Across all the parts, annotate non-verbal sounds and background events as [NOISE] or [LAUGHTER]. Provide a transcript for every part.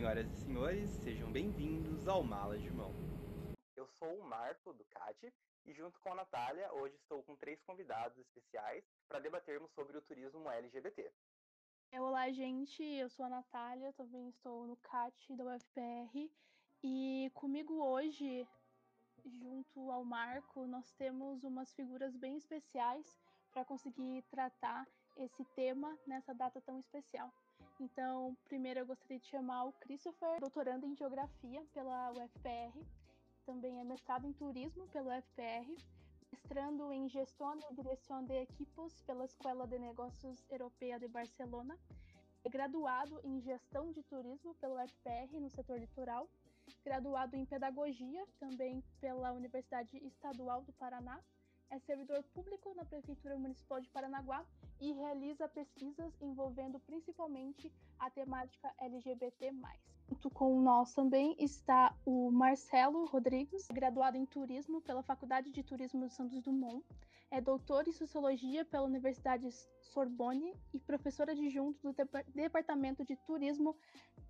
Senhoras e senhores, sejam bem-vindos ao Mala de Mão. Eu sou o Marco do CAT e junto com a Natália, hoje estou com três convidados especiais para debatermos sobre o turismo LGBT. Olá, gente. Eu sou a Natália, também estou no CAT da UFPR. E comigo hoje, junto ao Marco, nós temos umas figuras bem especiais para conseguir tratar esse tema nessa data tão especial. Então, primeiro eu gostaria de chamar o Christopher, doutorando em Geografia pela UFPR, também é mestrado em Turismo pela UFPR, mestrando em Gestão e Direção de Equipos pela Escola de Negócios Europeia de Barcelona. É graduado em Gestão de Turismo pela UFPR no setor litoral. Graduado em Pedagogia também pela Universidade Estadual do Paraná. É servidor público na Prefeitura Municipal de Paranaguá e realiza pesquisas envolvendo principalmente a temática LGBT+. Junto com nós também está o Marcelo Rodrigues, graduado em Turismo pela Faculdade de Turismo de Santos Dumont, é doutor em Sociologia pela Universidade Sorbonne e professor adjunto do Departamento de Turismo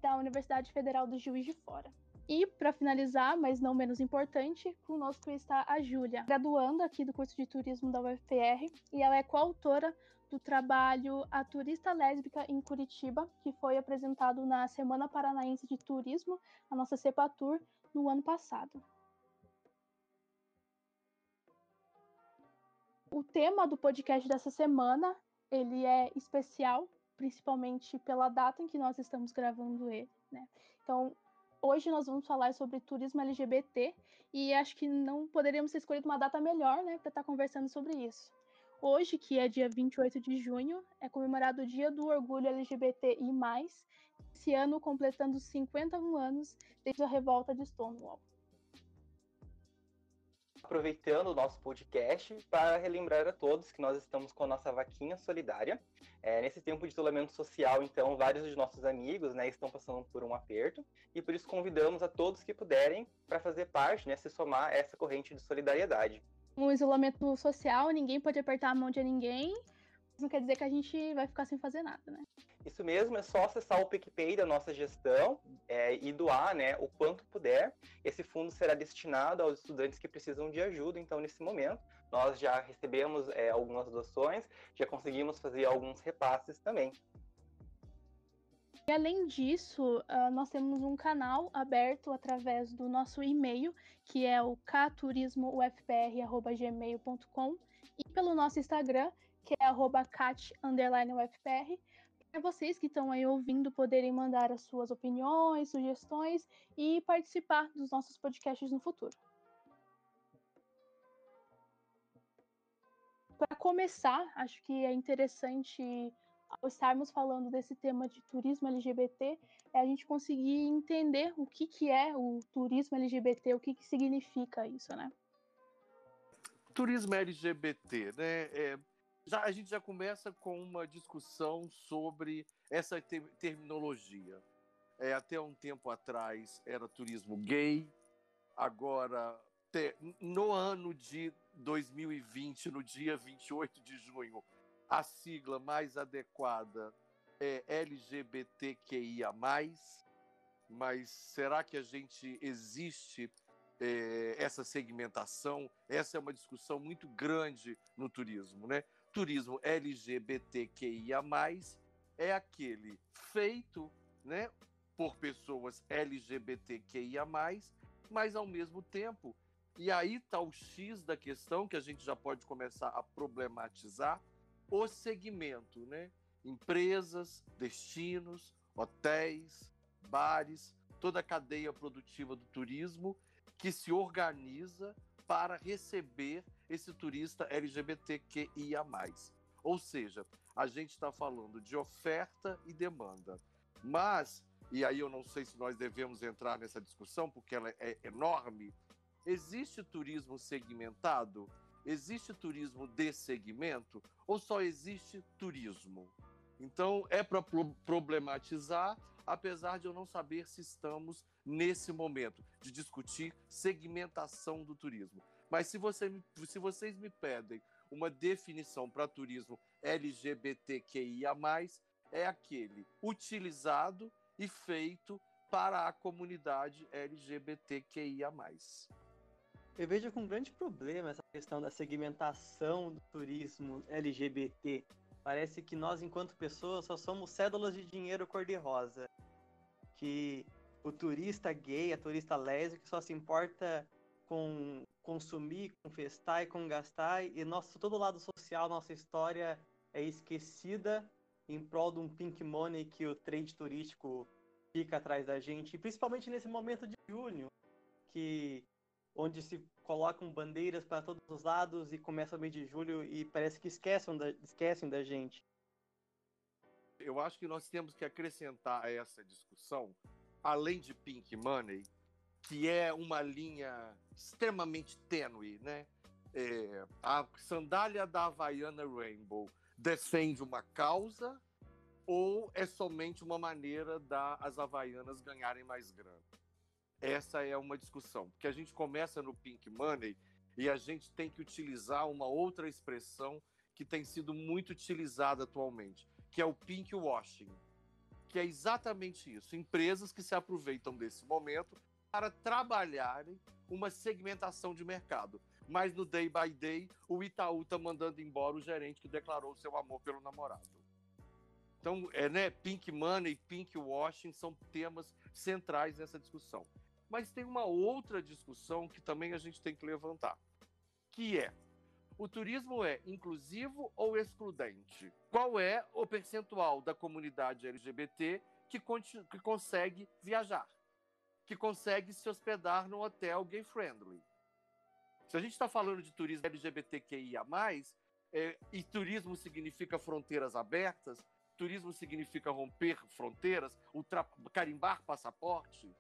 da Universidade Federal do Juiz de Fora. E, para finalizar, mas não menos importante, conosco está a Júlia, graduanda aqui do curso de turismo da UFPR, e ela é coautora do trabalho A Turista Lésbica em Curitiba, que foi apresentado na Semana Paranaense de Turismo, a nossa CEPATUR, no ano passado. O tema do podcast dessa semana, ele é especial, principalmente pela data em que nós estamos gravando ele, né? Então, hoje nós vamos falar sobre turismo LGBT e acho que não poderíamos ter escolhido uma data melhor, né, para estar conversando sobre isso. Hoje, que é dia 28 de junho, é comemorado o Dia do Orgulho LGBTI+, esse ano completando 51 anos desde a revolta de Stonewall. Aproveitando o nosso podcast para relembrar a todos que nós estamos com a nossa vaquinha solidária. É, nesse tempo de isolamento social, então, vários dos nossos amigos né, estão passando por um aperto e por isso convidamos a todos que puderem para fazer parte, né, se somar a essa corrente de solidariedade um isolamento social, ninguém pode apertar a mão de ninguém. Não quer dizer que a gente vai ficar sem fazer nada, né? Isso mesmo, é só acessar o PicPay da nossa gestão é, e doar né, o quanto puder. Esse fundo será destinado aos estudantes que precisam de ajuda, então, nesse momento. Nós já recebemos é, algumas doações, já conseguimos fazer alguns repasses também. E além disso, uh, nós temos um canal aberto através do nosso e-mail, que é o caturismoufpr.gmail.com e pelo nosso Instagram, que é cat_ufpr, para vocês que estão aí ouvindo poderem mandar as suas opiniões, sugestões e participar dos nossos podcasts no futuro. Para começar, acho que é interessante ao estarmos falando desse tema de turismo LGBT, é a gente conseguir entender o que, que é o turismo LGBT, o que, que significa isso, né? Turismo LGBT, né? É, já, a gente já começa com uma discussão sobre essa te terminologia. É, até um tempo atrás era turismo gay, agora, te, no ano de 2020, no dia 28 de junho, a sigla mais adequada é LGBTQIA+, mas será que a gente existe é, essa segmentação? Essa é uma discussão muito grande no turismo, né? Turismo LGBTQIA+, é aquele feito, né, por pessoas LGBTQIA+, mas ao mesmo tempo, e aí está o X da questão que a gente já pode começar a problematizar, o segmento, né? Empresas, destinos, hotéis, bares, toda a cadeia produtiva do turismo que se organiza para receber esse turista LGBTQIA. Ou seja, a gente está falando de oferta e demanda. Mas, e aí eu não sei se nós devemos entrar nessa discussão, porque ela é enorme, existe turismo segmentado? Existe turismo de segmento ou só existe turismo? Então, é para problematizar, apesar de eu não saber se estamos nesse momento de discutir segmentação do turismo. Mas se, você, se vocês me pedem uma definição para turismo LGBTQIA, é aquele utilizado e feito para a comunidade LGBTQIA. Eu vejo com grande problema essa questão da segmentação do turismo LGBT. Parece que nós, enquanto pessoas, só somos cédulas de dinheiro cor-de-rosa. Que o turista gay, a turista lésbica, só se importa com consumir, com festar e com gastar, e nosso, todo lado social, nossa história é esquecida em prol de um pink money que o trade turístico fica atrás da gente, e principalmente nesse momento de junho, que onde se colocam bandeiras para todos os lados e começa o mês de julho e parece que esquecem da, esquecem da gente. Eu acho que nós temos que acrescentar a essa discussão, além de pink money, que é uma linha extremamente tênue, né? É, a sandália da Havaiana Rainbow defende uma causa ou é somente uma maneira das Havaianas ganharem mais grana? Essa é uma discussão, porque a gente começa no Pink Money e a gente tem que utilizar uma outra expressão que tem sido muito utilizada atualmente, que é o pink washing, que é exatamente isso, empresas que se aproveitam desse momento para trabalharem uma segmentação de mercado. Mas no day by day, o Itaú está mandando embora o gerente que declarou seu amor pelo namorado. Então, é, né, pink money, pink washing são temas centrais nessa discussão. Mas tem uma outra discussão que também a gente tem que levantar, que é o turismo é inclusivo ou excludente? Qual é o percentual da comunidade LGBT que, que consegue viajar? Que consegue se hospedar no hotel gay friendly. Se a gente está falando de turismo LGBTQIA, é, e turismo significa fronteiras abertas, turismo significa romper fronteiras, ultra, carimbar passaporte.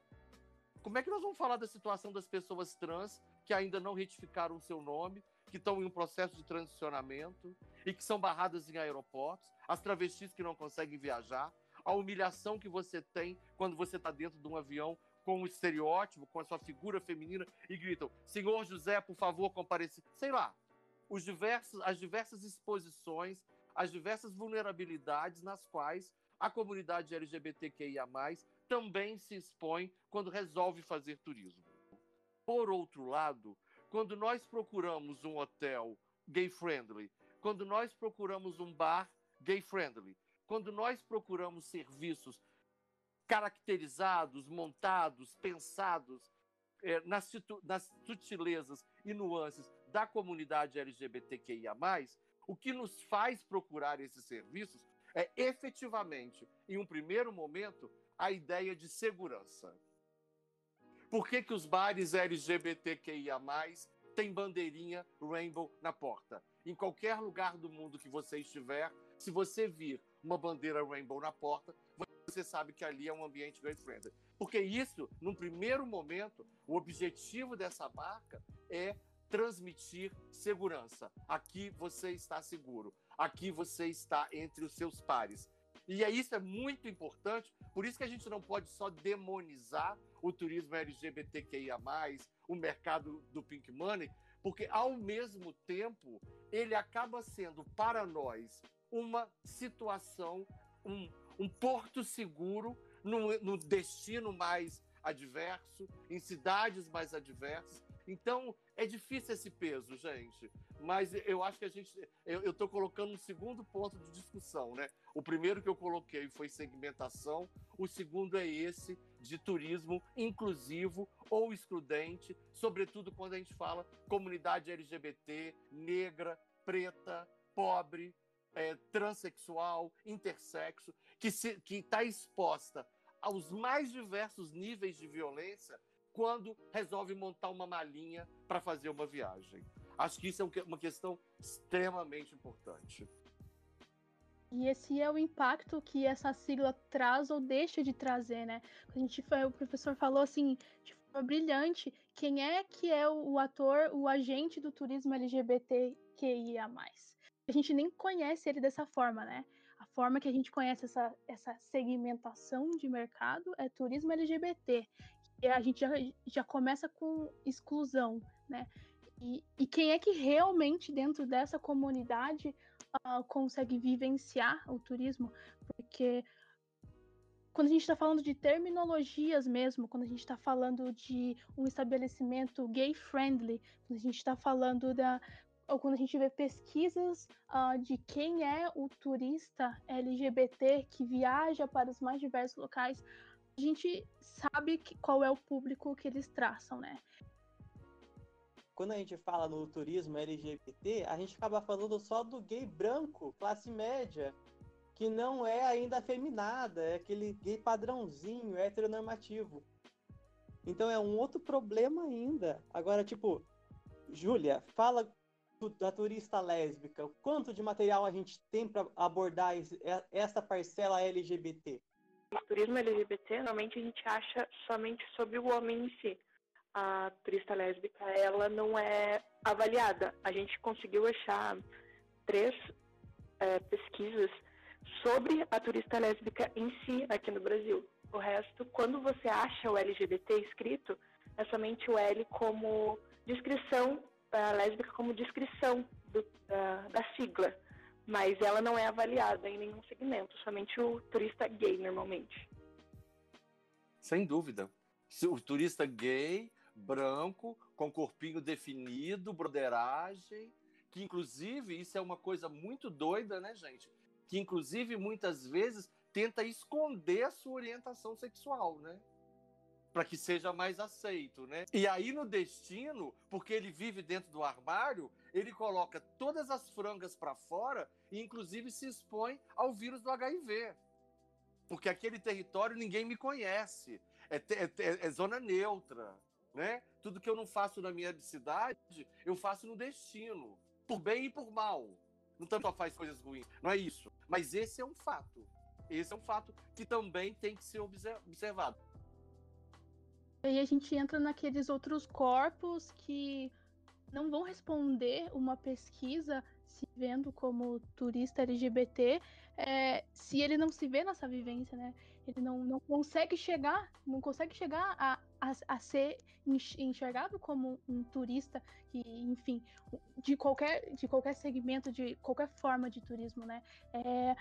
Como é que nós vamos falar da situação das pessoas trans que ainda não retificaram o seu nome, que estão em um processo de transicionamento e que são barradas em aeroportos, as travestis que não conseguem viajar, a humilhação que você tem quando você está dentro de um avião com o estereótipo, com a sua figura feminina e gritam: Senhor José, por favor, compareça. Sei lá, os diversos, as diversas exposições, as diversas vulnerabilidades nas quais a comunidade LGBTQIA também se expõe quando resolve fazer turismo. Por outro lado, quando nós procuramos um hotel gay friendly, quando nós procuramos um bar gay friendly, quando nós procuramos serviços caracterizados, montados, pensados é, nas, nas sutilezas e nuances da comunidade LGBTQIA, o que nos faz procurar esses serviços é efetivamente, em um primeiro momento, a ideia de segurança. Por que, que os bares LGBTQIA têm bandeirinha Rainbow na porta? Em qualquer lugar do mundo que você estiver, se você vir uma bandeira Rainbow na porta, você sabe que ali é um ambiente gay friendly. Porque isso, num primeiro momento, o objetivo dessa marca é transmitir segurança. Aqui você está seguro. Aqui você está entre os seus pares. E é isso é muito importante, por isso que a gente não pode só demonizar o turismo LGBTQIA+, o mercado do pink money, porque ao mesmo tempo ele acaba sendo para nós uma situação, um, um porto seguro no, no destino mais adverso, em cidades mais adversas. Então, é difícil esse peso, gente. Mas eu acho que a gente. Eu estou colocando um segundo ponto de discussão, né? O primeiro que eu coloquei foi segmentação, o segundo é esse de turismo inclusivo ou excludente, sobretudo quando a gente fala comunidade LGBT, negra, preta, pobre, é, transexual, intersexo, que está exposta aos mais diversos níveis de violência quando resolve montar uma malinha para fazer uma viagem. Acho que isso é uma questão extremamente importante. E esse é o impacto que essa sigla traz ou deixa de trazer, né? A gente, o professor falou assim, de forma brilhante, quem é que é o, o ator, o agente do turismo LGBTQIA+. A gente nem conhece ele dessa forma, né? Forma que a gente conhece essa, essa segmentação de mercado é turismo LGBT. E a gente já, já começa com exclusão, né? E, e quem é que realmente dentro dessa comunidade uh, consegue vivenciar o turismo? Porque quando a gente está falando de terminologias mesmo, quando a gente está falando de um estabelecimento gay friendly, quando a gente está falando da ou quando a gente vê pesquisas uh, de quem é o turista LGBT que viaja para os mais diversos locais, a gente sabe que, qual é o público que eles traçam, né? Quando a gente fala no turismo LGBT, a gente acaba falando só do gay branco, classe média, que não é ainda afeminada, é aquele gay padrãozinho, heteronormativo. Então é um outro problema ainda. Agora, tipo, Júlia, fala da turista lésbica, quanto de material a gente tem para abordar essa parcela LGBT? O turismo LGBT, normalmente a gente acha somente sobre o homem em si. A turista lésbica, ela não é avaliada. A gente conseguiu achar três é, pesquisas sobre a turista lésbica em si aqui no Brasil. O resto, quando você acha o LGBT escrito, é somente o L como descrição a lésbica como descrição do, da, da sigla, mas ela não é avaliada em nenhum segmento, somente o turista gay normalmente. Sem dúvida. O turista gay, branco, com corpinho definido, broderagem, que inclusive isso é uma coisa muito doida, né, gente? Que inclusive muitas vezes tenta esconder a sua orientação sexual, né? Para que seja mais aceito, né? E aí no destino, porque ele vive dentro do armário, ele coloca todas as frangas para fora e inclusive se expõe ao vírus do HIV. Porque aquele território ninguém me conhece. É, é, é zona neutra, né? Tudo que eu não faço na minha cidade, eu faço no destino, por bem e por mal. Não tanto só faz coisas ruins, não é isso. Mas esse é um fato. Esse é um fato que também tem que ser observado. Aí a gente entra naqueles outros corpos que não vão responder uma pesquisa se vendo como turista LGBT, é, se ele não se vê nessa vivência, né? Ele não, não consegue chegar, não consegue chegar a, a, a ser enxergado como um turista que, enfim, de qualquer, de qualquer segmento, de qualquer forma de turismo, né? É,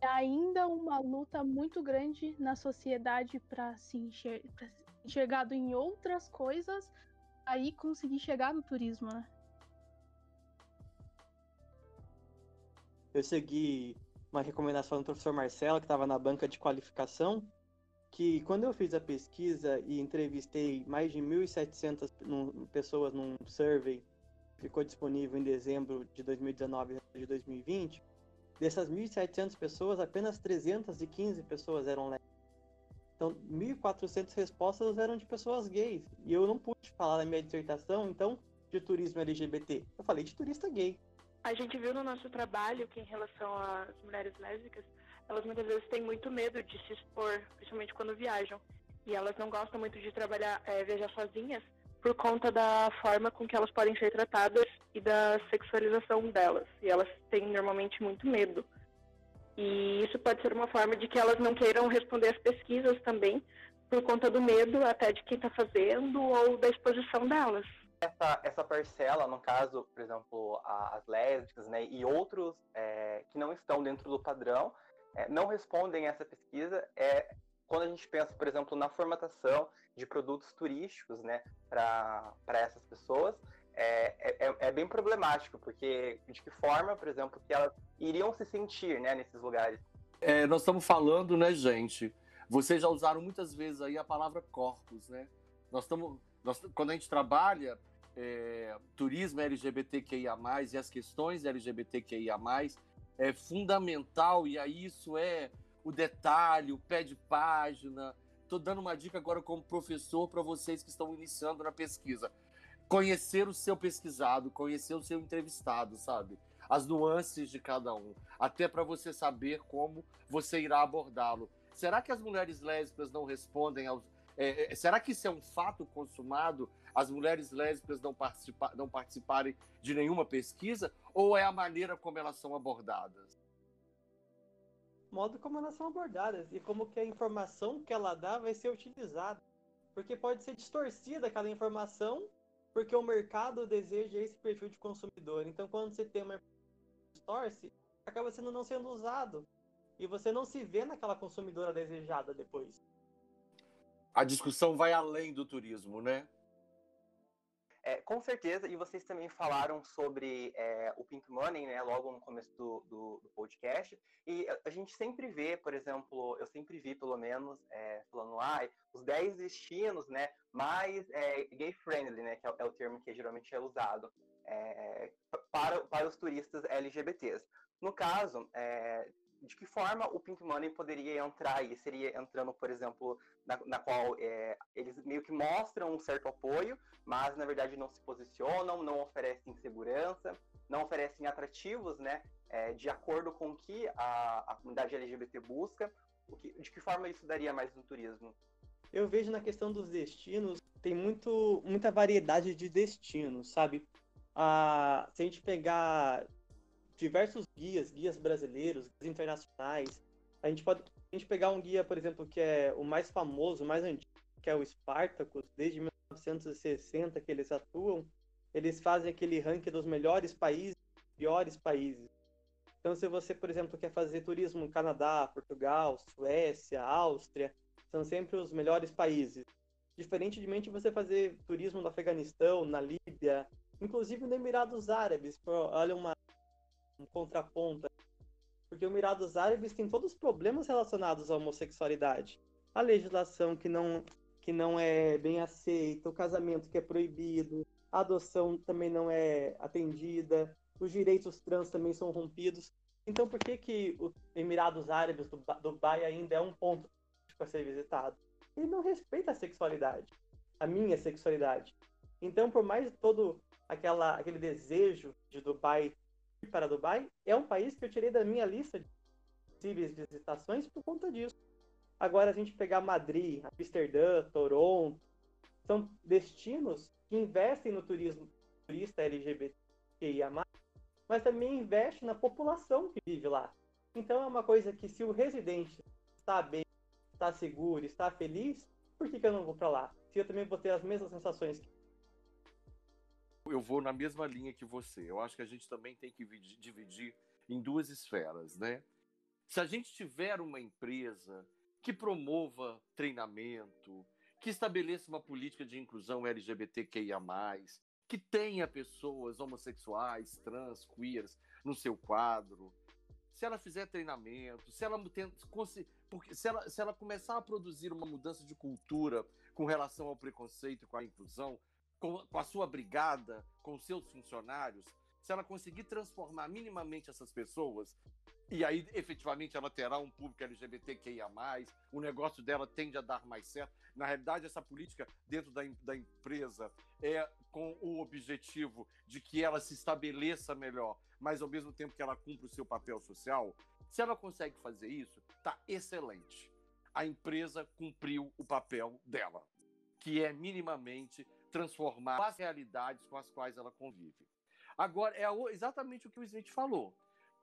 é ainda uma luta muito grande na sociedade para se enxergar enxergado em outras coisas, aí conseguir chegar no turismo, né? Eu segui uma recomendação do professor Marcelo, que estava na banca de qualificação, que quando eu fiz a pesquisa e entrevistei mais de 1.700 pessoas num survey, ficou disponível em dezembro de 2019 e de 2020, dessas 1.700 pessoas, apenas 315 pessoas eram lésbicas. Então, 1.400 respostas eram de pessoas gays. E eu não pude falar na minha dissertação, então, de turismo LGBT. Eu falei de turista gay. A gente viu no nosso trabalho que, em relação às mulheres lésbicas, elas muitas vezes têm muito medo de se expor, principalmente quando viajam. E elas não gostam muito de trabalhar, é, viajar sozinhas, por conta da forma com que elas podem ser tratadas e da sexualização delas. E elas têm normalmente muito medo. E isso pode ser uma forma de que elas não queiram responder às pesquisas também, por conta do medo até de quem está fazendo ou da exposição delas. Essa, essa parcela, no caso, por exemplo, as lésbicas né, e outros é, que não estão dentro do padrão, é, não respondem a essa pesquisa. É, quando a gente pensa, por exemplo, na formatação de produtos turísticos né, para essas pessoas, é, é, é, bem problemático, porque de que forma, por exemplo, que elas iriam se sentir né, nesses lugares? É, nós estamos falando, né, gente? Vocês já usaram muitas vezes aí a palavra corpos, né? Nós estamos, nós, quando a gente trabalha é, turismo LGBTQIA+, e as questões LGBTQIA+, é fundamental, e aí isso é o detalhe, o pé de página. Estou dando uma dica agora como professor para vocês que estão iniciando na pesquisa conhecer o seu pesquisado, conhecer o seu entrevistado, sabe? As nuances de cada um, até para você saber como você irá abordá-lo. Será que as mulheres lésbicas não respondem aos. É, é, será que isso é um fato consumado? As mulheres lésbicas não, participa, não participarem de nenhuma pesquisa? Ou é a maneira como elas são abordadas? Modo como elas são abordadas e como que a informação que ela dá vai ser utilizada. Porque pode ser distorcida aquela informação porque o mercado deseja esse perfil de consumidor. Então, quando você tem uma distorce, acaba sendo não sendo usado. e você não se vê naquela consumidora desejada depois. A discussão vai além do turismo, né? É, com certeza, e vocês também falaram sobre é, o Pink Money, né, logo no começo do, do, do, podcast, e a gente sempre vê, por exemplo, eu sempre vi, pelo menos, é, falando, ah, os 10 destinos, né, mais é, gay-friendly, né, que é, é, o termo que geralmente é usado, é, para, para os turistas LGBTs. No caso, de que forma o Pink Money poderia entrar aí? Seria entrando, por exemplo, na, na qual é, eles meio que mostram um certo apoio, mas na verdade não se posicionam, não oferecem segurança, não oferecem atrativos, né, é, de acordo com o que a, a comunidade LGBT busca. Que, de que forma isso daria mais no turismo? Eu vejo na questão dos destinos, tem muito, muita variedade de destinos, sabe? Ah, se a gente pegar diversos guias, guias brasileiros, guias internacionais. A gente pode a gente pegar um guia, por exemplo, que é o mais famoso, o mais antigo, que é o Spartacus, desde 1960 que eles atuam, eles fazem aquele ranking dos melhores países, piores países. Então, se você, por exemplo, quer fazer turismo no Canadá, Portugal, Suécia, Áustria, são sempre os melhores países. Diferentemente de você fazer turismo no Afeganistão, na Líbia, inclusive no Emirados Árabes. Olha uma um contraponto. Porque o Emirados Árabes tem todos os problemas relacionados à homossexualidade. A legislação que não, que não é bem aceita, o casamento que é proibido, a adoção também não é atendida, os direitos trans também são rompidos. Então, por que, que o Emirados Árabes, do Dubai, ainda é um ponto a ser visitado? Ele não respeita a sexualidade, a minha sexualidade. Então, por mais todo aquela, aquele desejo de Dubai para Dubai, é um país que eu tirei da minha lista de possíveis visitações por conta disso. Agora, a gente pegar Madrid, Amsterdã, Toronto, são destinos que investem no turismo turista LGBTQIA+, mas também investem na população que vive lá. Então é uma coisa que se o residente está bem, está seguro, está feliz, por que, que eu não vou para lá? Se eu também vou ter as mesmas sensações que eu vou na mesma linha que você. Eu acho que a gente também tem que dividir em duas esferas, né? Se a gente tiver uma empresa que promova treinamento, que estabeleça uma política de inclusão LGBTQIA+, que tenha pessoas homossexuais, trans, queers no seu quadro, se ela fizer treinamento, se ela, porque se ela, se ela começar a produzir uma mudança de cultura com relação ao preconceito e com a inclusão, com, com a sua brigada, com seus funcionários, se ela conseguir transformar minimamente essas pessoas, e aí efetivamente ela terá um público LGBTQIA, o negócio dela tende a dar mais certo. Na realidade, essa política dentro da, da empresa é com o objetivo de que ela se estabeleça melhor, mas ao mesmo tempo que ela cumpra o seu papel social. Se ela consegue fazer isso, tá excelente. A empresa cumpriu o papel dela, que é minimamente transformar as realidades com as quais ela convive. Agora, é exatamente o que o Smith falou.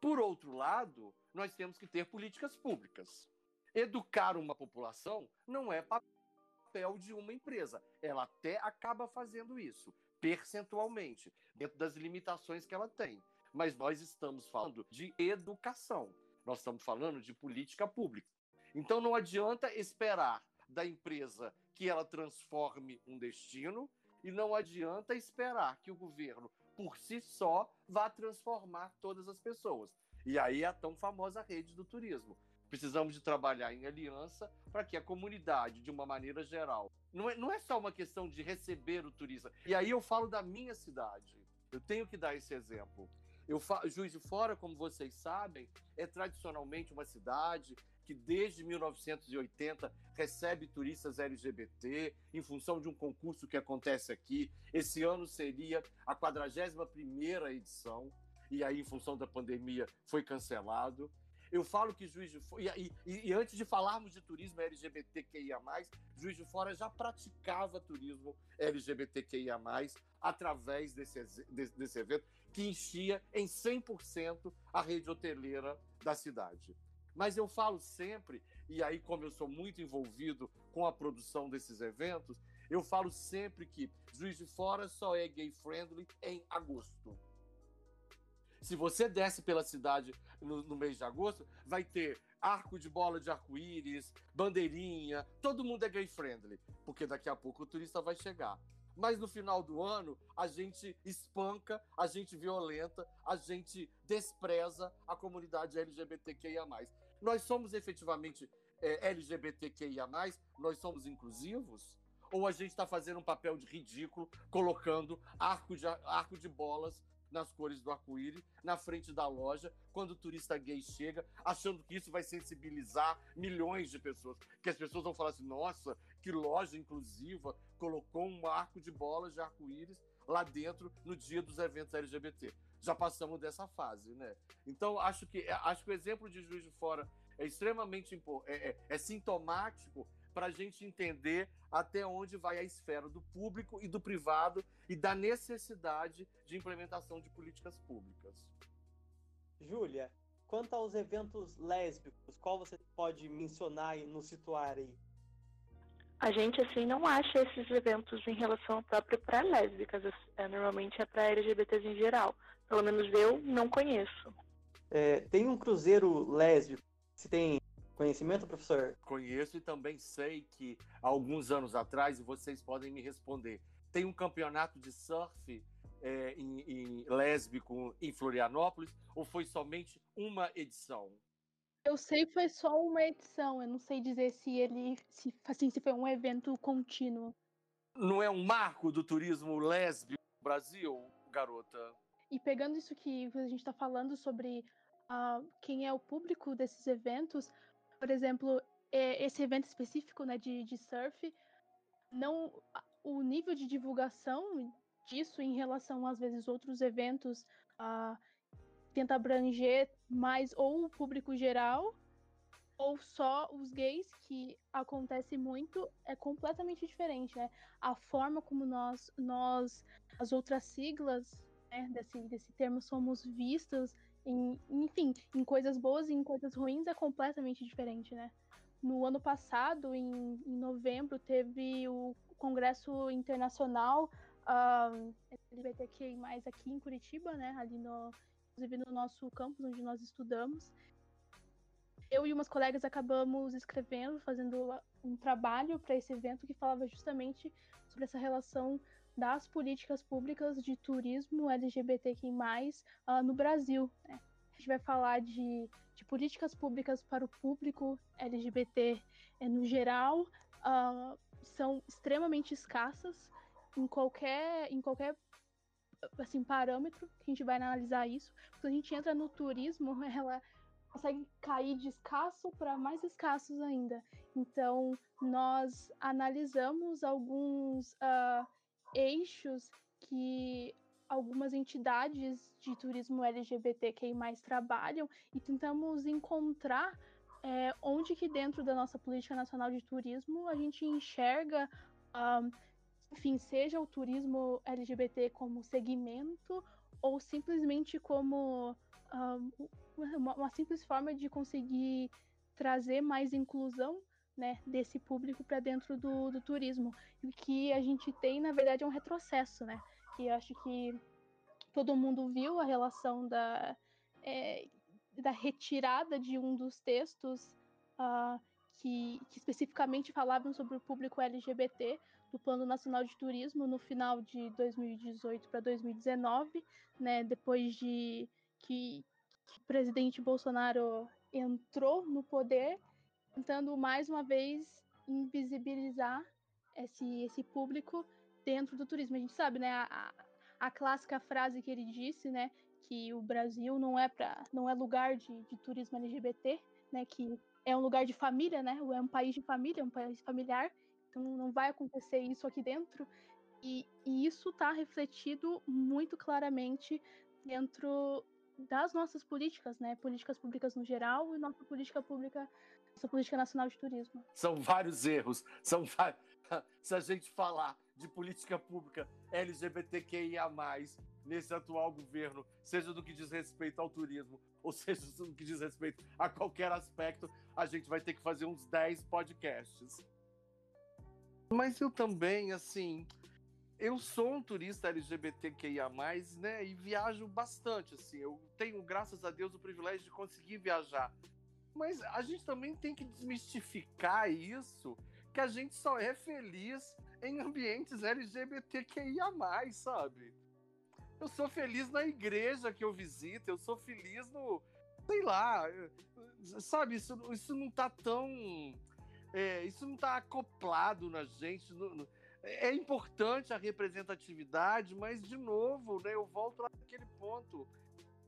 Por outro lado, nós temos que ter políticas públicas. Educar uma população não é papel de uma empresa. Ela até acaba fazendo isso, percentualmente, dentro das limitações que ela tem. Mas nós estamos falando de educação. Nós estamos falando de política pública. Então não adianta esperar da empresa que ela transforme um destino e não adianta esperar que o governo, por si só, vá transformar todas as pessoas. E aí é a tão famosa rede do turismo. Precisamos de trabalhar em aliança para que a comunidade, de uma maneira geral, não é, não é só uma questão de receber o turista. E aí eu falo da minha cidade. Eu tenho que dar esse exemplo. Eu Juiz de Fora, como vocês sabem, é tradicionalmente uma cidade que desde 1980 recebe turistas LGBT em função de um concurso que acontece aqui. Esse ano seria a 41ª edição e aí em função da pandemia foi cancelado. Eu falo que Juiz de Fora. E, e, e, antes de falarmos de turismo LGBTQIA, Juiz de Fora já praticava turismo LGBTQIA, através desse, desse, evento, que enchia em 100% a rede hoteleira da cidade. Mas eu falo sempre, e aí, como eu sou muito envolvido com a produção desses eventos, eu falo sempre que Juiz de Fora só é gay friendly em agosto. Se você desce pela cidade no, no mês de agosto, vai ter arco de bola de arco-íris, bandeirinha, todo mundo é gay friendly, porque daqui a pouco o turista vai chegar. Mas no final do ano, a gente espanca, a gente violenta, a gente despreza a comunidade LGBTQIA. Nós somos efetivamente é, LGBTQIA, nós somos inclusivos? Ou a gente está fazendo um papel de ridículo, colocando arco de, arco de bolas nas cores do arco-íris, na frente da loja, quando o turista gay chega, achando que isso vai sensibilizar milhões de pessoas. Que as pessoas vão falar assim: nossa, que loja inclusiva colocou um arco de bolas de arco-íris lá dentro no dia dos eventos LGBT. Já passamos dessa fase, né? Então, acho que, acho que o exemplo de Juiz de Fora é extremamente é, é, é sintomático para a gente entender até onde vai a esfera do público e do privado e da necessidade de implementação de políticas públicas. Júlia, quanto aos eventos lésbicos, qual você pode mencionar e nos situar aí? A gente, assim, não acha esses eventos em relação próprio para lésbicas. É, normalmente é para LGBTs em geral. Pelo menos eu não conheço. É, tem um cruzeiro lésbico. Se tem Conhecimento, professor? Conheço e também sei que alguns anos atrás, e vocês podem me responder, tem um campeonato de surf é, em, em lésbico em Florianópolis ou foi somente uma edição? Eu sei que foi só uma edição, eu não sei dizer se ele se, assim, se foi um evento contínuo. Não é um marco do turismo lésbico no Brasil, garota? E pegando isso que a gente está falando sobre uh, quem é o público desses eventos, por exemplo, é, esse evento específico né, de, de surf, não o nível de divulgação disso em relação às vezes outros eventos uh, tenta abranger mais ou o público geral ou só os gays que acontece muito é completamente diferente né? a forma como nós nós as outras siglas né, desse desse termo somos vistas em, enfim, em coisas boas e em coisas ruins é completamente diferente, né? No ano passado, em, em novembro, teve o Congresso Internacional uh, LGBTQI+, aqui em Curitiba, né? Ali no, inclusive no nosso campus onde nós estudamos. Eu e umas colegas acabamos escrevendo, fazendo um trabalho para esse evento que falava justamente sobre essa relação das políticas públicas de turismo LGBTQI+, uh, no Brasil. Né? A gente vai falar de, de, políticas públicas para o público LGBT eh, no geral, uh, são extremamente escassas em qualquer, em qualquer assim, parâmetro que a gente vai analisar isso. Quando a gente entra no turismo, [LAUGHS] ela consegue cair de escasso para mais escassos ainda. Então, nós analisamos alguns uh, eixos que algumas entidades de turismo LGBTQI trabalham e tentamos encontrar é, onde que dentro da nossa política nacional de turismo a gente enxerga, um, enfim, seja o turismo LGBT como segmento ou simplesmente como um, uma, uma simples forma de conseguir trazer mais inclusão né, desse público para dentro do, do turismo. E o que a gente tem, na verdade, é um retrocesso, né? E eu acho que todo mundo viu a relação da, é, da retirada de um dos textos uh, que, que, especificamente falavam sobre o público LGBT do Plano Nacional de Turismo no final de 2018 para 2019, né, depois de que, que o presidente Bolsonaro entrou no poder tentando mais uma vez invisibilizar esse, esse público dentro do turismo. A gente sabe, né, a, a clássica frase que ele disse, né, que o Brasil não é para não é lugar de, de turismo LGBT, né, que é um lugar de família, né, é um país de família, é um país familiar, então não vai acontecer isso aqui dentro. E, e isso está refletido muito claramente dentro das nossas políticas, né, políticas públicas no geral e nossa política pública essa política nacional de turismo. São vários erros. São [LAUGHS] Se a gente falar de política pública LGBTQIA, nesse atual governo, seja do que diz respeito ao turismo, ou seja do que diz respeito a qualquer aspecto, a gente vai ter que fazer uns 10 podcasts. Mas eu também, assim, eu sou um turista LGBTQIA+, né, e viajo bastante, assim, eu tenho, graças a Deus, o privilégio de conseguir viajar. Mas a gente também tem que desmistificar isso, que a gente só é feliz em ambientes LGBTQIA+, sabe? Eu sou feliz na igreja que eu visito, eu sou feliz no, sei lá, sabe, isso, isso não tá tão, é, isso não tá acoplado na gente, no, é importante a representatividade, mas de novo, né, eu volto lá naquele ponto.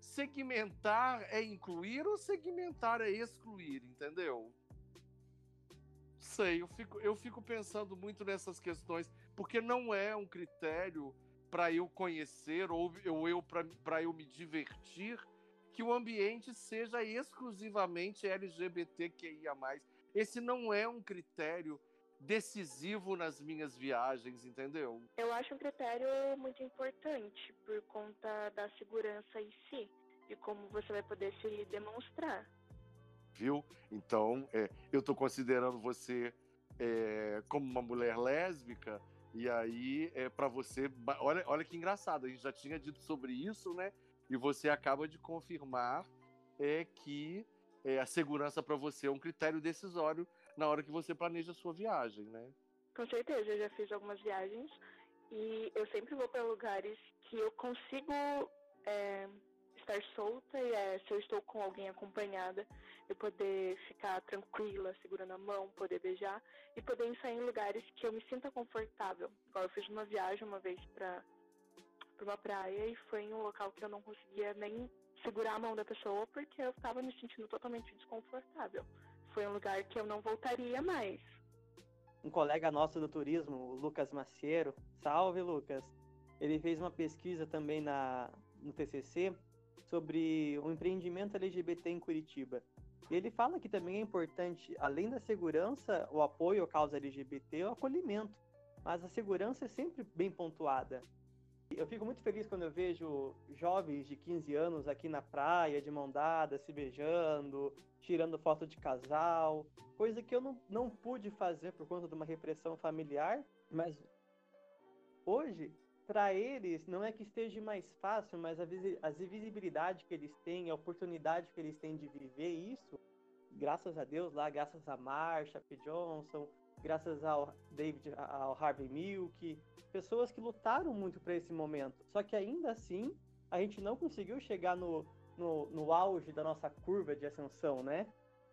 Segmentar é incluir ou segmentar é excluir, entendeu? Sei, eu fico, eu fico pensando muito nessas questões, porque não é um critério para eu conhecer ou, ou eu para eu me divertir que o ambiente seja exclusivamente LGBTQIA. Esse não é um critério decisivo nas minhas viagens, entendeu? Eu acho um critério muito importante por conta da segurança em si e como você vai poder se demonstrar. Viu? Então, é, eu estou considerando você é, como uma mulher lésbica e aí é para você, olha, olha que engraçado, a gente já tinha dito sobre isso, né? E você acaba de confirmar é que é, a segurança para você é um critério decisório na hora que você planeja a sua viagem, né? Com certeza, eu já fiz algumas viagens e eu sempre vou para lugares que eu consigo é, estar solta e é, se eu estou com alguém acompanhada, eu poder ficar tranquila, segurando a mão, poder beijar e poder ensaiar em lugares que eu me sinta confortável. Eu fiz uma viagem uma vez para uma praia e foi em um local que eu não conseguia nem segurar a mão da pessoa porque eu estava me sentindo totalmente desconfortável foi um lugar que eu não voltaria mais. Um colega nosso do turismo, o Lucas Maciero, salve Lucas, ele fez uma pesquisa também na, no TCC sobre o empreendimento LGBT em Curitiba. E ele fala que também é importante, além da segurança, o apoio à causa LGBT, o acolhimento. Mas a segurança é sempre bem pontuada. Eu fico muito feliz quando eu vejo jovens de 15 anos aqui na praia, de mão dada, se beijando, tirando foto de casal, coisa que eu não, não pude fazer por conta de uma repressão familiar, mas hoje, para eles, não é que esteja mais fácil, mas a, visibilidade que eles têm, a oportunidade que eles têm de viver isso, graças a Deus lá, graças a Marsha, P. Johnson, graças ao David, ao Harvey Milk, pessoas que lutaram muito para esse momento. Só que ainda assim, a gente não conseguiu chegar no, no, no auge da nossa curva de ascensão, né?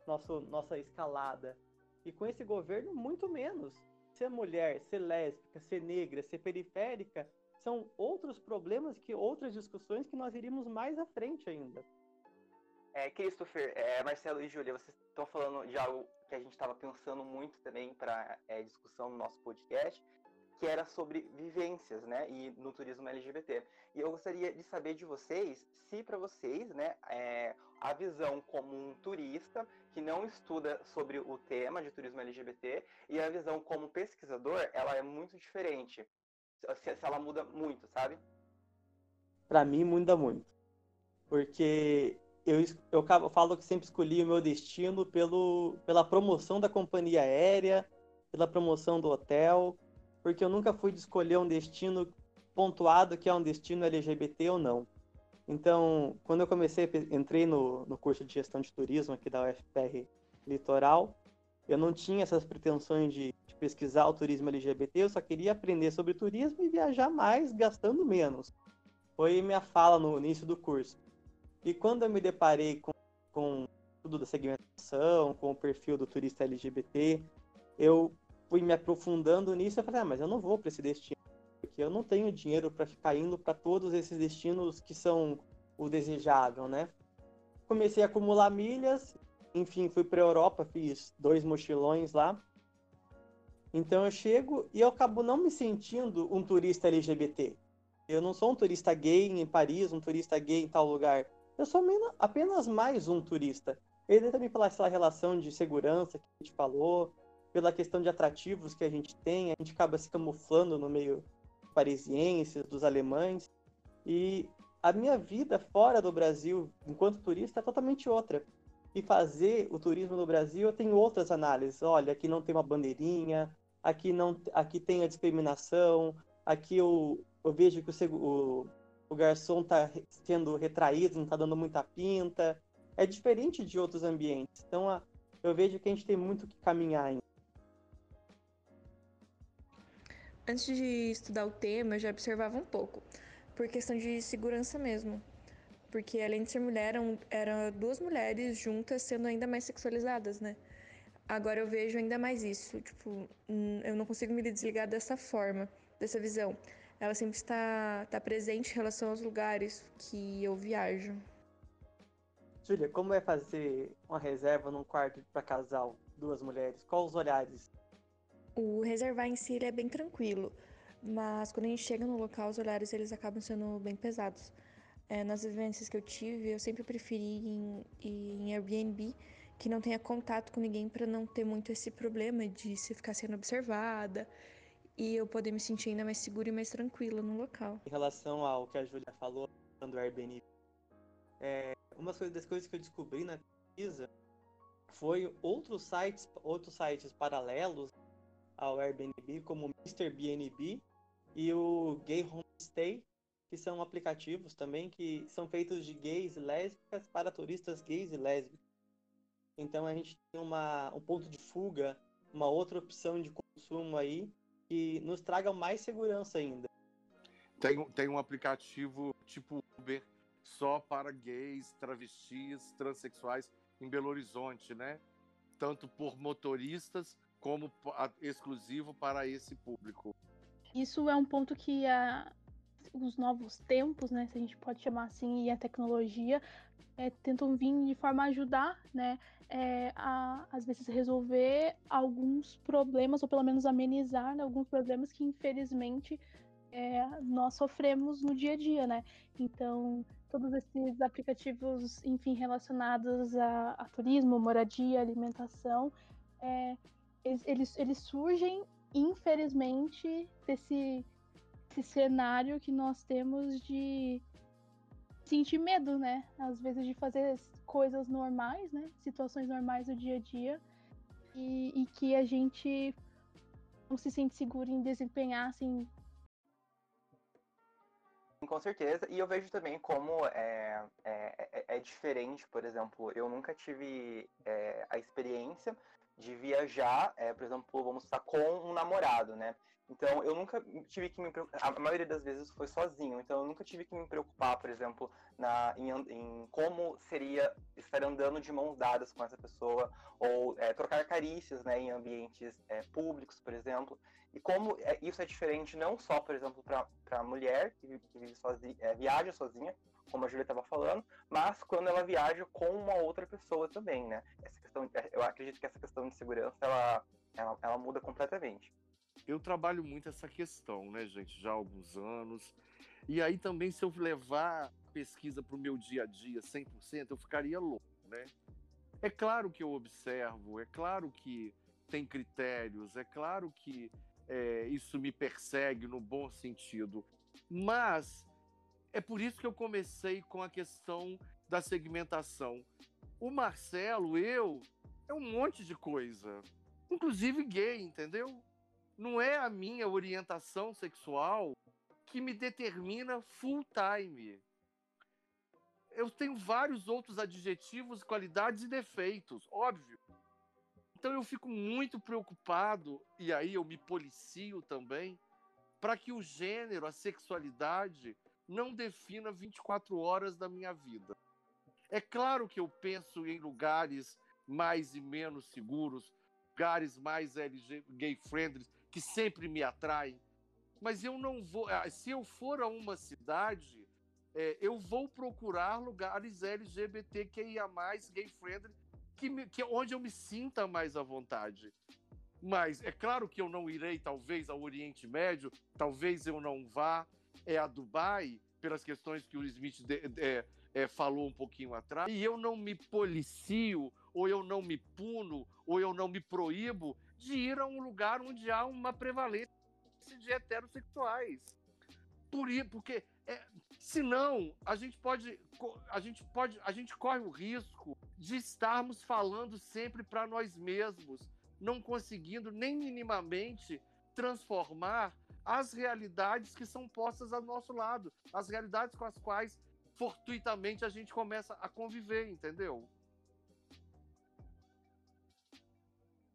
Nosso, nossa escalada. E com esse governo, muito menos. Ser mulher, ser lésbica, ser negra, ser periférica, são outros problemas que outras discussões que nós iríamos mais à frente ainda. É, Christopher, é, Marcelo e Júlia, vocês estão falando de algo que a gente estava pensando muito também para é, discussão no nosso podcast, que era sobre vivências, né, e no turismo LGBT. E eu gostaria de saber de vocês se para vocês, né, é, a visão como um turista que não estuda sobre o tema de turismo LGBT e a visão como pesquisador, ela é muito diferente. Se, se ela muda muito, sabe? Para mim muda muito, porque eu, eu, falo que sempre escolhi o meu destino pelo, pela promoção da companhia aérea, pela promoção do hotel, porque eu nunca fui de escolher um destino pontuado que é um destino LGBT ou não. Então, quando eu comecei, entrei no, no curso de gestão de turismo aqui da UFPR Litoral, eu não tinha essas pretensões de, de pesquisar o turismo LGBT, eu só queria aprender sobre turismo e viajar mais, gastando menos. Foi minha fala no início do curso. E quando eu me deparei com, com tudo da segmentação, com o perfil do turista LGBT, eu fui me aprofundando nisso e falei, ah, mas eu não vou para esse destino, porque eu não tenho dinheiro para ficar indo para todos esses destinos que são o desejável, né? Comecei a acumular milhas, enfim, fui para Europa, fiz dois mochilões lá. Então eu chego e eu acabo não me sentindo um turista LGBT. Eu não sou um turista gay em Paris, um turista gay em tal lugar. Eu sou apenas mais um turista. Ele também pela essa relação de segurança que a gente falou, pela questão de atrativos que a gente tem, a gente acaba se camuflando no meio parisiense, dos alemães. E a minha vida fora do Brasil, enquanto turista, é totalmente outra. E fazer o turismo no Brasil, eu tenho outras análises. Olha, aqui não tem uma bandeirinha, aqui não aqui tem a discriminação, aqui eu, eu vejo que o, o, o garçom está sendo retraído, não está dando muita pinta. É diferente de outros ambientes. Então, a, eu vejo que a gente tem muito que caminhar ainda. Antes de estudar o tema, eu já observava um pouco, por questão de segurança mesmo. Porque além de ser mulher, eram, eram duas mulheres juntas sendo ainda mais sexualizadas, né? Agora eu vejo ainda mais isso. Tipo, hum, eu não consigo me desligar dessa forma, dessa visão. Ela sempre está, está presente em relação aos lugares que eu viajo. Júlia, como é fazer uma reserva num quarto para casal, duas mulheres? Quais os horários? O reservar em si é bem tranquilo, mas quando a gente chega no local, os horários eles acabam sendo bem pesados. É, nas vivências que eu tive, eu sempre preferi ir em, em Airbnb que não tenha contato com ninguém para não ter muito esse problema de se ficar sendo observada e eu poder me sentir ainda mais segura e mais tranquila no local. Em relação ao que a Júlia falou do Airbnb, é, uma das coisas que eu descobri na pesquisa foi outros sites, outros sites paralelos ao Airbnb, como o Mr. BNB e o Gay Homestay, que são aplicativos também que são feitos de gays e lésbicas para turistas gays e lésbicas. Então a gente tem uma, um ponto de fuga, uma outra opção de consumo aí que nos traga mais segurança ainda. Tem, tem um aplicativo tipo Uber só para gays, travestis, transexuais em Belo Horizonte, né? Tanto por motoristas como exclusivo para esse público. Isso é um ponto que a, os novos tempos, né, se a gente pode chamar assim, e a tecnologia é, tentam vir de forma a ajudar, né, é, a, às vezes resolver alguns problemas, ou pelo menos amenizar né, alguns problemas que infelizmente é, nós sofremos no dia a dia, né? Então, todos esses aplicativos, enfim, relacionados a, a turismo, moradia, alimentação, é, eles, eles surgem, infelizmente, desse, desse cenário que nós temos de sentir medo, né? Às vezes de fazer coisas normais, né? Situações normais do dia a dia. E, e que a gente não se sente seguro em desempenhar, assim. Com certeza. E eu vejo também como é, é, é, é diferente, por exemplo, eu nunca tive é, a experiência de viajar, é, por exemplo, vamos estar com um namorado, né? Então, eu nunca tive que me preocupar, a maioria das vezes foi sozinho, então eu nunca tive que me preocupar, por exemplo, na, em, em como seria estar andando de mãos dadas com essa pessoa, ou é, trocar carícias né, em ambientes é, públicos, por exemplo. E como é, isso é diferente não só, por exemplo, para a mulher que, que sozinha, é, viaja sozinha, como a Julia estava falando, mas quando ela viaja com uma outra pessoa também, né? Essa questão, eu acredito que essa questão de segurança, ela, ela, ela muda completamente eu trabalho muito essa questão, né, gente, já há alguns anos. E aí também, se eu levar a pesquisa para o meu dia a dia 100%, eu ficaria louco, né? É claro que eu observo, é claro que tem critérios, é claro que é, isso me persegue no bom sentido, mas é por isso que eu comecei com a questão da segmentação. O Marcelo, eu, é um monte de coisa, inclusive gay, entendeu? Não é a minha orientação sexual que me determina full time. Eu tenho vários outros adjetivos, qualidades e defeitos, óbvio. Então eu fico muito preocupado, e aí eu me policio também, para que o gênero, a sexualidade, não defina 24 horas da minha vida. É claro que eu penso em lugares mais e menos seguros, lugares mais gay friendly, que sempre me atrai. Mas eu não vou. Ah, se eu for a uma cidade, é, eu vou procurar lugares LGBTQIA, gay friendly, que, me, que onde eu me sinta mais à vontade. Mas é claro que eu não irei, talvez, ao Oriente Médio, talvez eu não vá é, a Dubai, pelas questões que o Smith de, de, é, falou um pouquinho atrás, e eu não me policio, ou eu não me puno, ou eu não me proíbo de ir a um lugar onde há uma prevalência de heterossexuais. Por ir, porque é, senão a gente pode a gente pode a gente corre o risco de estarmos falando sempre para nós mesmos, não conseguindo nem minimamente transformar as realidades que são postas ao nosso lado, as realidades com as quais fortuitamente a gente começa a conviver, entendeu?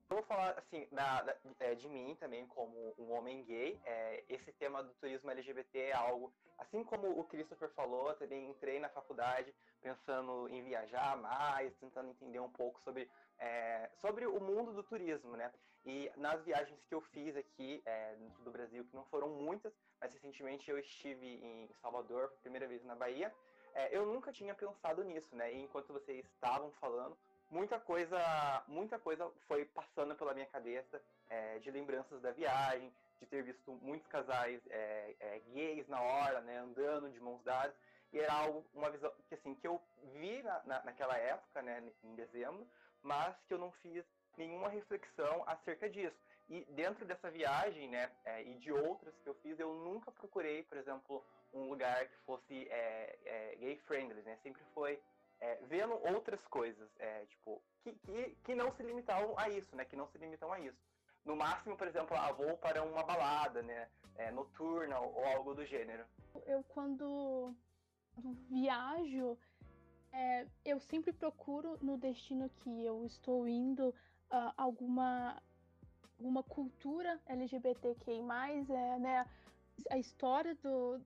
Vou falar assim da, da, é, de mim também como um homem gay. É, esse tema do turismo LGBT é algo, assim como o Christopher falou, também entrei na faculdade pensando em viajar mais, tentando entender um pouco sobre, é, sobre o mundo do turismo, né? E nas viagens que eu fiz aqui é, do Brasil, que não foram muitas, mas recentemente eu estive em Salvador, primeira vez na Bahia, é, eu nunca tinha pensado nisso, né? E enquanto vocês estavam falando, muita coisa, muita coisa foi passando pela minha cabeça é, de lembranças da viagem, de ter visto muitos casais é, é, gays na hora, né, andando de mãos dadas, e era algo, uma visão que assim que eu vi na, na, naquela época, né, em dezembro, mas que eu não fiz nenhuma reflexão acerca disso. E dentro dessa viagem, né, é, e de outras que eu fiz, eu nunca procurei, por exemplo, um lugar que fosse é, é, gay friendly, né? Sempre foi é, vendo outras coisas, é, tipo, que, que, que não se limitavam a isso, né? Que não se limitam a isso. No máximo, por exemplo, ah, vou para uma balada, né? É, noturna ou, ou, algo do gênero. Eu, quando viajo, é, eu sempre procuro no destino que eu estou indo uh, alguma, alguma cultura LGBTQI+, é, né? A história do,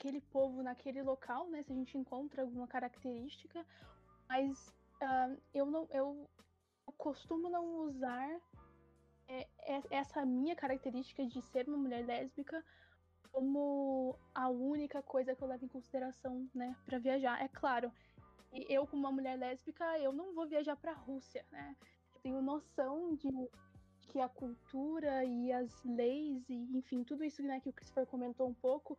aquele povo naquele local, né? Se a gente encontra alguma característica, mas uh, eu não, eu, eu, costumo não usar é, é, essa minha característica de ser uma mulher lésbica como a única coisa que eu levo em consideração, né, para viajar. É claro, eu como uma mulher lésbica, eu não vou viajar para a Rússia, né? Eu tenho noção de que a cultura e as leis e enfim tudo isso né, que o Christopher comentou um pouco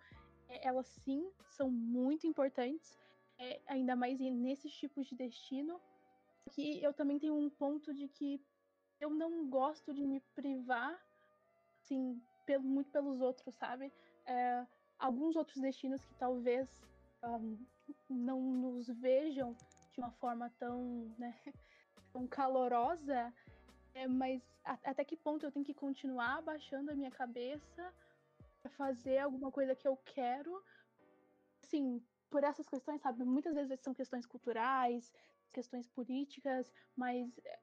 elas sim são muito importantes, é, ainda mais nesses tipos de destino. Que eu também tenho um ponto de que eu não gosto de me privar, assim, pelo, muito pelos outros, sabe? É, alguns outros destinos que talvez um, não nos vejam de uma forma tão, né, [LAUGHS] tão calorosa, é, mas a, até que ponto eu tenho que continuar abaixando a minha cabeça fazer alguma coisa que eu quero, assim, por essas questões, sabe? Muitas vezes são questões culturais, questões políticas, mas eh,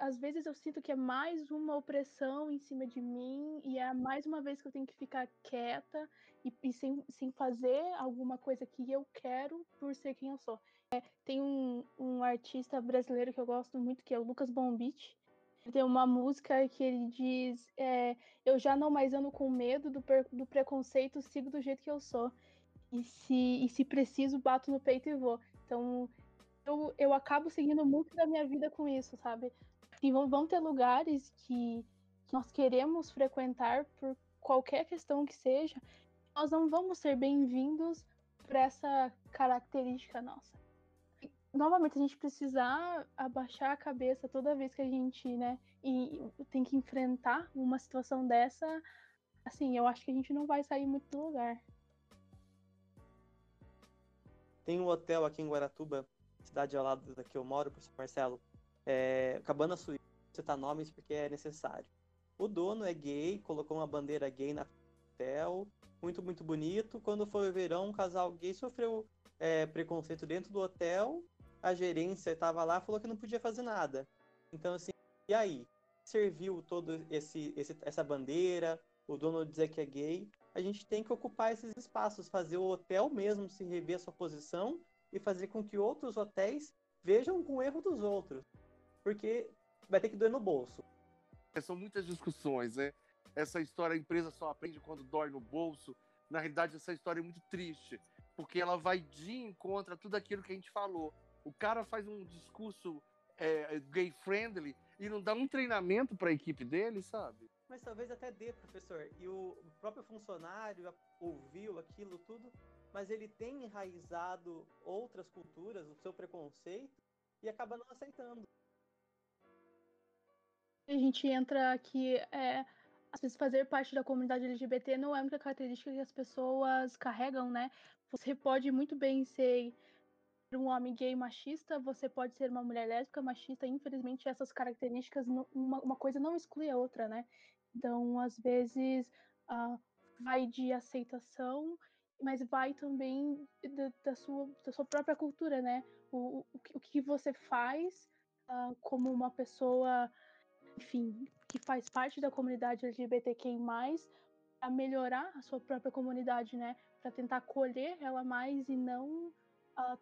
às vezes eu sinto que é mais uma opressão em cima de mim e é mais uma vez que eu tenho que ficar quieta e, e sem, sem fazer alguma coisa que eu quero por ser quem eu sou. É, tem um, um artista brasileiro que eu gosto muito que é o Lucas Bombich tem uma música que ele diz: é, Eu já não mais ando com medo do, do preconceito, sigo do jeito que eu sou. E se, e se preciso, bato no peito e vou. Então, eu, eu acabo seguindo muito da minha vida com isso, sabe? E vão, vão ter lugares que, nós queremos frequentar por qualquer questão que seja, nós não vamos ser bem-vindos por essa característica nossa novamente a gente precisar abaixar a cabeça toda vez que a gente, né, e tem que enfrentar uma situação dessa, assim, eu acho que a gente não vai sair muito do lugar. Tem um hotel aqui em Guaratuba, cidade ao lado da que eu moro, professor Marcelo, é, Cabana Suíça, citar nomes porque é necessário. O dono é gay, colocou uma bandeira gay na hotel, muito, muito bonito. Quando foi o verão, um casal gay sofreu é, preconceito dentro do hotel a gerência estava lá falou que não podia fazer nada. Então, assim, e aí? Serviu todo esse, esse essa bandeira, o dono dizer que é gay. A gente tem que ocupar esses espaços, fazer o hotel mesmo se rever a sua posição e fazer com que outros hotéis vejam com o erro dos outros. Porque vai ter que doer no bolso. É, são muitas discussões, né? Essa história, a empresa só aprende quando dói no bolso. Na realidade, essa história é muito triste, porque ela vai de encontro a tudo aquilo que a gente falou. O cara faz um discurso é, gay friendly e não dá um treinamento para a equipe dele, sabe? Mas talvez até dê, professor. E o próprio funcionário ouviu aquilo tudo, mas ele tem enraizado outras culturas, o seu preconceito, e acaba não aceitando. A gente entra aqui, é, às vezes fazer parte da comunidade LGBT não é a única característica que as pessoas carregam, né? Você pode muito bem ser um homem gay machista, você pode ser uma mulher lésbica machista. Infelizmente, essas características, uma, uma coisa não exclui a outra, né? Então, às vezes, uh, vai de aceitação, mas vai também da, da sua, da sua própria cultura, né? O, o, o que você faz uh, como uma pessoa, enfim, que faz parte da comunidade LGBTQI+, a melhorar a sua própria comunidade, né? Para tentar acolher ela mais e não uh,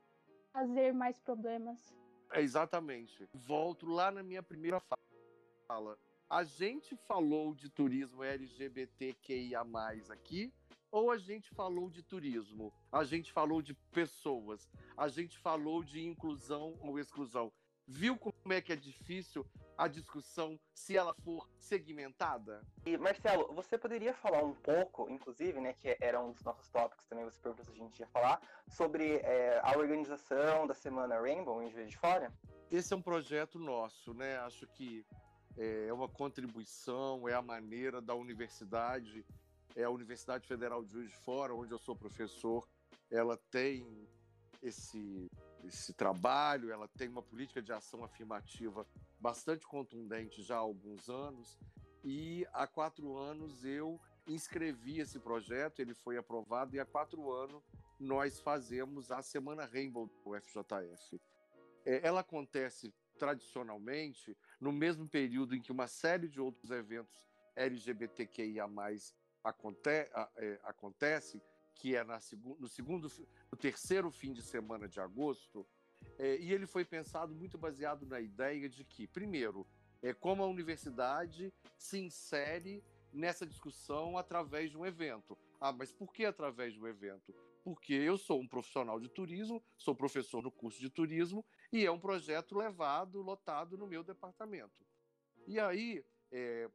trazer mais problemas. É exatamente. Volto lá na minha primeira fala. A gente falou de turismo LGBTQIA aqui, ou a gente falou de turismo? A gente falou de pessoas? A gente falou de inclusão ou exclusão? Viu como é que é difícil a discussão se ela for segmentada? E Marcelo, você poderia falar um pouco, inclusive, né, que era um dos nossos tópicos também, você perguntou se a gente ia falar, sobre é, a organização da Semana Rainbow em Juiz de Fora? Esse é um projeto nosso, né? Acho que é uma contribuição, é a maneira da universidade, é a Universidade Federal de Juiz de Fora, onde eu sou professor, ela tem esse esse trabalho, ela tem uma política de ação afirmativa bastante contundente já há alguns anos, e há quatro anos eu inscrevi esse projeto, ele foi aprovado, e há quatro anos nós fazemos a Semana Rainbow do FJF. É, ela acontece tradicionalmente no mesmo período em que uma série de outros eventos LGBTQIA+, aconte, é, acontece, que é na, no segundo, no terceiro fim de semana de agosto, é, e ele foi pensado muito baseado na ideia de que, primeiro, é como a universidade se insere nessa discussão através de um evento. Ah, mas por que através de um evento? Porque eu sou um profissional de turismo, sou professor no curso de turismo e é um projeto levado, lotado no meu departamento. E aí é,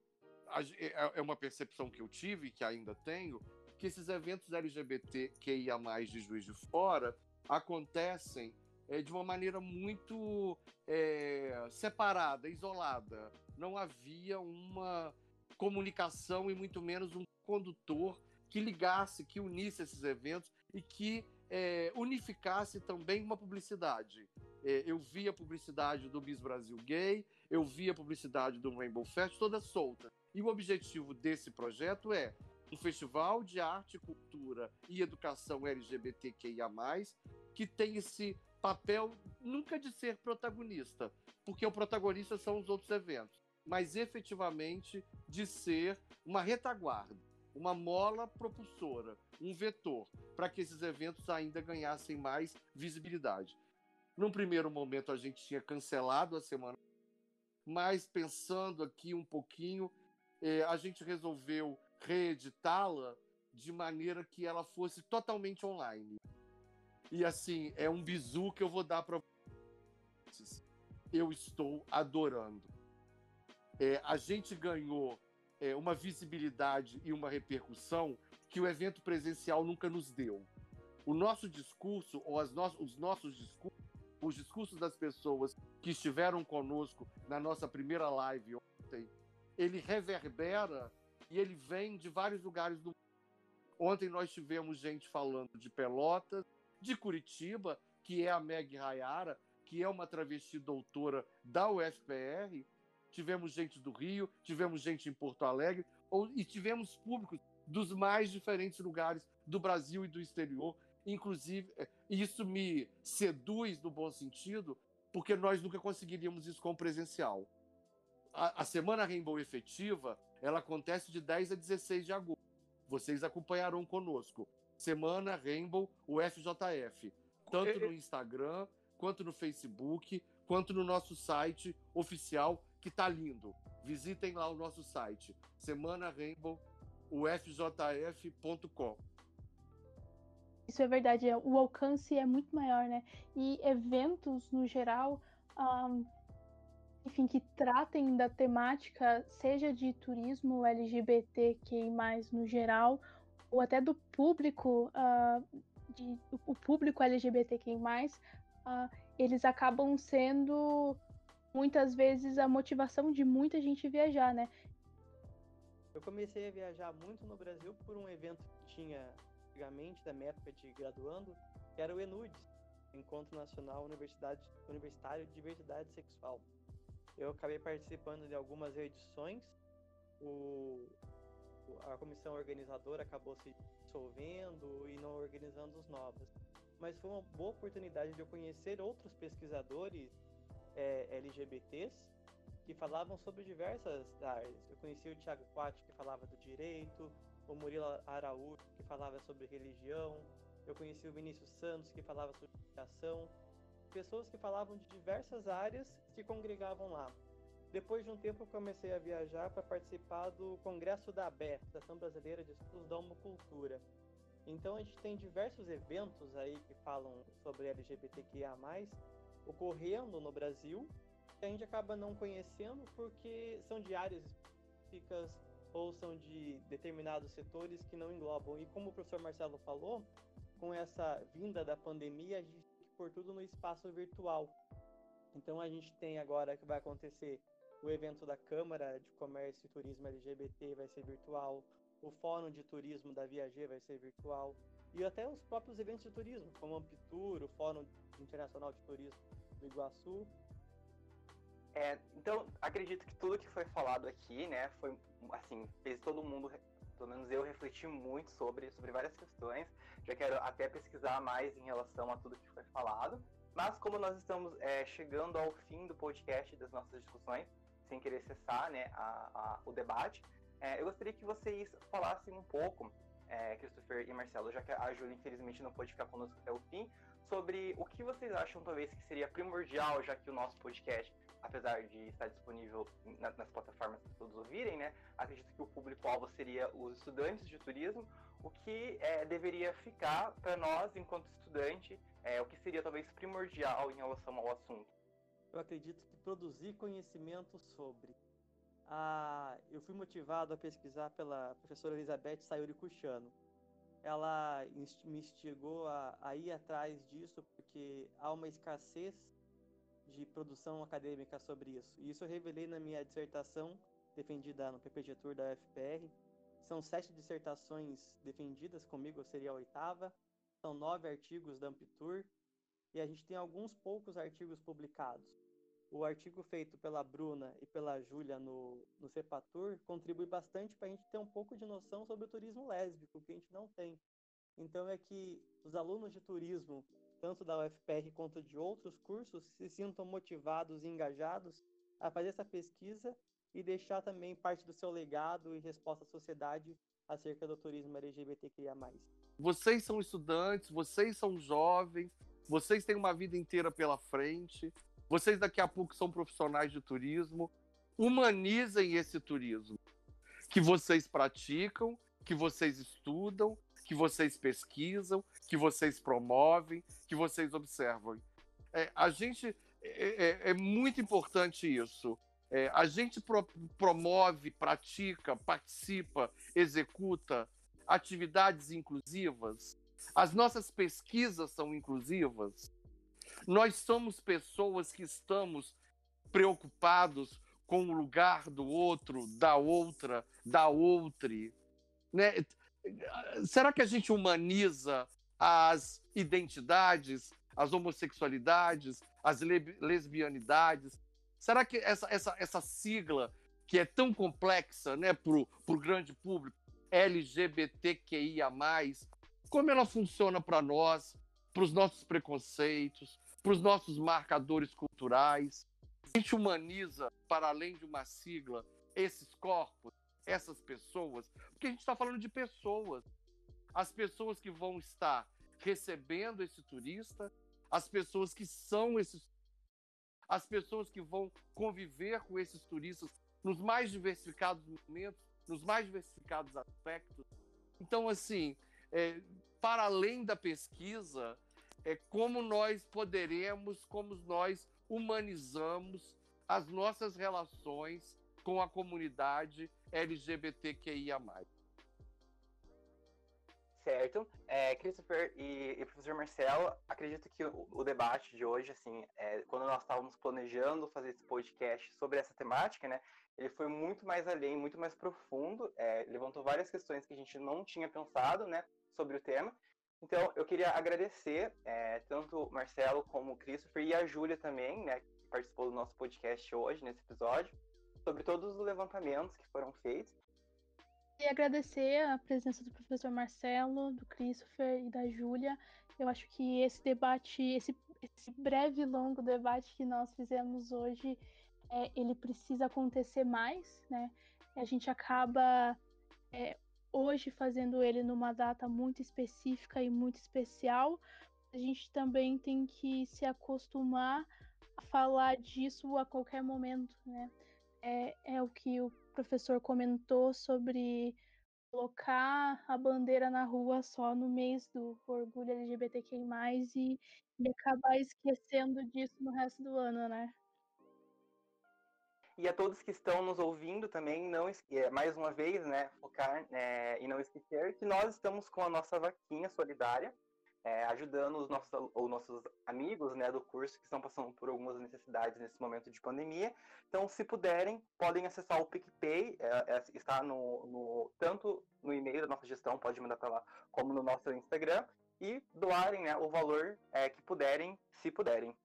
é, é uma percepção que eu tive, que ainda tenho, que esses eventos LGBTQIA+, de Juiz de Fora, acontecem é, de uma maneira muito é, separada, isolada. Não havia uma comunicação e muito menos um condutor que ligasse, que unisse esses eventos e que é, unificasse também uma publicidade. É, eu vi a publicidade do Miss Brasil Gay, eu vi a publicidade do Rainbow Fest toda solta. E o objetivo desse projeto é um festival de arte, cultura e educação LGBTQIA+, que tem esse papel nunca de ser protagonista, porque o protagonista são os outros eventos, mas efetivamente de ser uma retaguarda, uma mola propulsora, um vetor, para que esses eventos ainda ganhassem mais visibilidade. Num primeiro momento a gente tinha cancelado a semana, mas pensando aqui um pouquinho, eh, a gente resolveu reeditá-la de maneira que ela fosse totalmente online. E assim, é um bizu que eu vou dar para vocês. Eu estou adorando. É, a gente ganhou é, uma visibilidade e uma repercussão que o evento presencial nunca nos deu. O nosso discurso, ou no os nossos discursos, os discursos das pessoas que estiveram conosco na nossa primeira live ontem, ele reverbera e ele vem de vários lugares do mundo. Ontem nós tivemos gente falando de Pelotas, de Curitiba, que é a Meg Rayara, que é uma travesti doutora da UFPR. Tivemos gente do Rio, tivemos gente em Porto Alegre, ou, e tivemos públicos dos mais diferentes lugares do Brasil e do exterior. Inclusive, é, isso me seduz no bom sentido, porque nós nunca conseguiríamos isso com presencial. A, a Semana Rainbow efetiva ela acontece de 10 a 16 de agosto. Vocês acompanharão conosco. Semana Rainbow UFJF. Tanto no Instagram, quanto no Facebook, quanto no nosso site oficial, que tá lindo. Visitem lá o nosso site, Semana Rainbow ufjf.com. Isso é verdade, é, o alcance é muito maior, né? E eventos, no geral, um, enfim, que tratem da temática, seja de turismo LGBTQI+, no geral, ou até do público, uh, de, o público LGBTQI+, uh, eles acabam sendo, muitas vezes, a motivação de muita gente viajar, né? Eu comecei a viajar muito no Brasil por um evento que tinha antigamente, da minha época de graduando, que era o ENUDES, Encontro Nacional Universidade, Universitário de Diversidade Sexual. Eu acabei participando de algumas edições. O, a comissão organizadora acabou se dissolvendo e não organizando os novos. Mas foi uma boa oportunidade de eu conhecer outros pesquisadores é, LGBTs que falavam sobre diversas áreas. Eu conheci o Tiago Quatti, que falava do direito, o Murilo Araújo, que falava sobre religião, eu conheci o Vinícius Santos, que falava sobre educação, pessoas que falavam de diversas áreas se congregavam lá. Depois de um tempo, eu comecei a viajar para participar do Congresso da ABE, Associação Brasileira de Estudos da Homocultura. Então, a gente tem diversos eventos aí que falam sobre LGBTQIA, ocorrendo no Brasil, que a gente acaba não conhecendo porque são de áreas específicas ou são de determinados setores que não englobam. E como o professor Marcelo falou, com essa vinda da pandemia, a gente tem que pôr tudo no espaço virtual. Então a gente tem agora que vai acontecer o evento da Câmara de Comércio e Turismo LGBT vai ser virtual, o Fórum de Turismo da Viager vai ser virtual, e até os próprios eventos de turismo, como o Ampitur, o Fórum Internacional de Turismo do Iguaçu. É, então, acredito que tudo que foi falado aqui, né, foi, assim, fez todo mundo, pelo menos eu, refletir muito sobre, sobre várias questões. Já quero até pesquisar mais em relação a tudo que foi falado. Mas como nós estamos é, chegando ao fim do podcast das nossas discussões, sem querer cessar né, a, a, o debate, é, eu gostaria que vocês falassem um pouco, é, Christopher e Marcelo, já que a Júlia infelizmente não pode ficar conosco até o fim, sobre o que vocês acham talvez que seria primordial, já que o nosso podcast, apesar de estar disponível na, nas plataformas para todos ouvirem, né, acredito que o público-alvo seria os estudantes de turismo, o que é, deveria ficar para nós, enquanto estudante, é, o que seria talvez primordial em relação ao assunto eu acredito que produzir conhecimento sobre. Ah, eu fui motivado a pesquisar pela professora Elizabeth Sayuri Cuchano. Ela me instigou a, a ir atrás disso porque há uma escassez de produção acadêmica sobre isso. E isso eu revelei na minha dissertação defendida no PPG Tour da UFPR. São sete dissertações defendidas comigo, eu seria a oitava. São nove artigos da Ampitur. E a gente tem alguns poucos artigos publicados o artigo feito pela Bruna e pela Júlia no, no Cepatur contribui bastante para a gente ter um pouco de noção sobre o turismo lésbico, que a gente não tem. Então é que os alunos de turismo, tanto da UFPR quanto de outros cursos, se sintam motivados e engajados a fazer essa pesquisa e deixar também parte do seu legado e resposta à sociedade acerca do turismo LGBTQIA+. Vocês são estudantes, vocês são jovens, vocês têm uma vida inteira pela frente, vocês daqui a pouco são profissionais de turismo. Humanizem esse turismo que vocês praticam, que vocês estudam, que vocês pesquisam, que vocês promovem, que vocês observam. É, a gente é, é, é, muito importante isso. É, a gente pro, promove, pratica, participa, executa atividades inclusivas. As nossas pesquisas são inclusivas. Nós somos pessoas que estamos preocupados com o lugar do outro, da outra, da outre. Né? Será que a gente humaniza as identidades, as homossexualidades, as lesbianidades? Será que essa, essa, essa sigla, que é tão complexa né, para o grande público, LGBTQIA, como ela funciona para nós, para os nossos preconceitos, para os nossos marcadores culturais. A gente humaniza, para além de uma sigla, esses corpos, essas pessoas, porque a gente está falando de pessoas. As pessoas que vão estar recebendo esse turista, as pessoas que são esses as pessoas que vão conviver com esses turistas nos mais diversificados momentos, nos mais diversificados aspectos. Então, assim, é, para além da pesquisa, é como nós poderemos, como nós humanizamos as nossas relações com a comunidade LGBTQIA+. Certo. É, Christopher e, e, professor Marcelo, acredito que o, o debate de hoje, assim, é, quando nós estávamos planejando fazer esse podcast sobre essa temática, né, ele foi muito mais além, muito mais profundo, é, levantou várias questões que a gente não tinha pensado, né, sobre o tema, então, eu queria agradecer é, tanto o Marcelo como o Christopher e a Júlia também, né, que participou do nosso podcast hoje, nesse episódio, sobre todos os levantamentos que foram feitos. E agradecer a presença do professor Marcelo, do Christopher e da Júlia. Eu acho que esse debate, esse, esse breve e longo debate que nós fizemos hoje, é, ele precisa acontecer mais, né? A gente acaba é, hoje fazendo ele numa data muito específica e muito especial. A gente também tem que se acostumar a falar disso a qualquer momento, né? É, é o que o professor comentou sobre colocar a bandeira na rua só no mês do orgulho LGBTQI+, e, e acabar esquecendo disso no resto do ano, né? E a todos que estão nos ouvindo também, não é, mais uma vez, né, focar é, e não esquecer que nós estamos com a nossa vaquinha solidária, é, ajudando os nossos, os nossos amigos né, do curso que estão passando por algumas necessidades nesse momento de pandemia. Então, se puderem, podem acessar o PicPay, é, é, está no, no, tanto no e-mail da nossa gestão, pode mandar para lá, como no nosso Instagram, e doarem né, o valor é, que puderem, se puderem.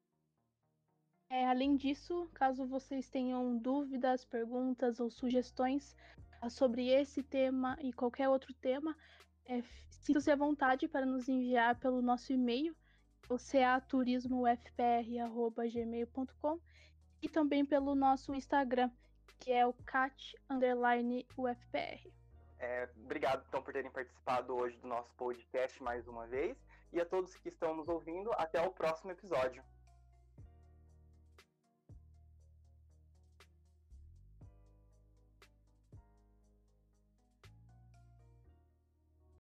É, além disso, caso vocês tenham dúvidas, perguntas ou sugestões ah, sobre esse tema e qualquer outro tema, é, Sinta-se à vontade para nos enviar pelo nosso e-mail, o caturismofpr.gmail.com e também pelo nosso Instagram, que é o cat_ufpr. É, obrigado, então, por terem participado hoje do nosso podcast mais uma vez. E a todos que estão nos ouvindo, até o próximo episódio.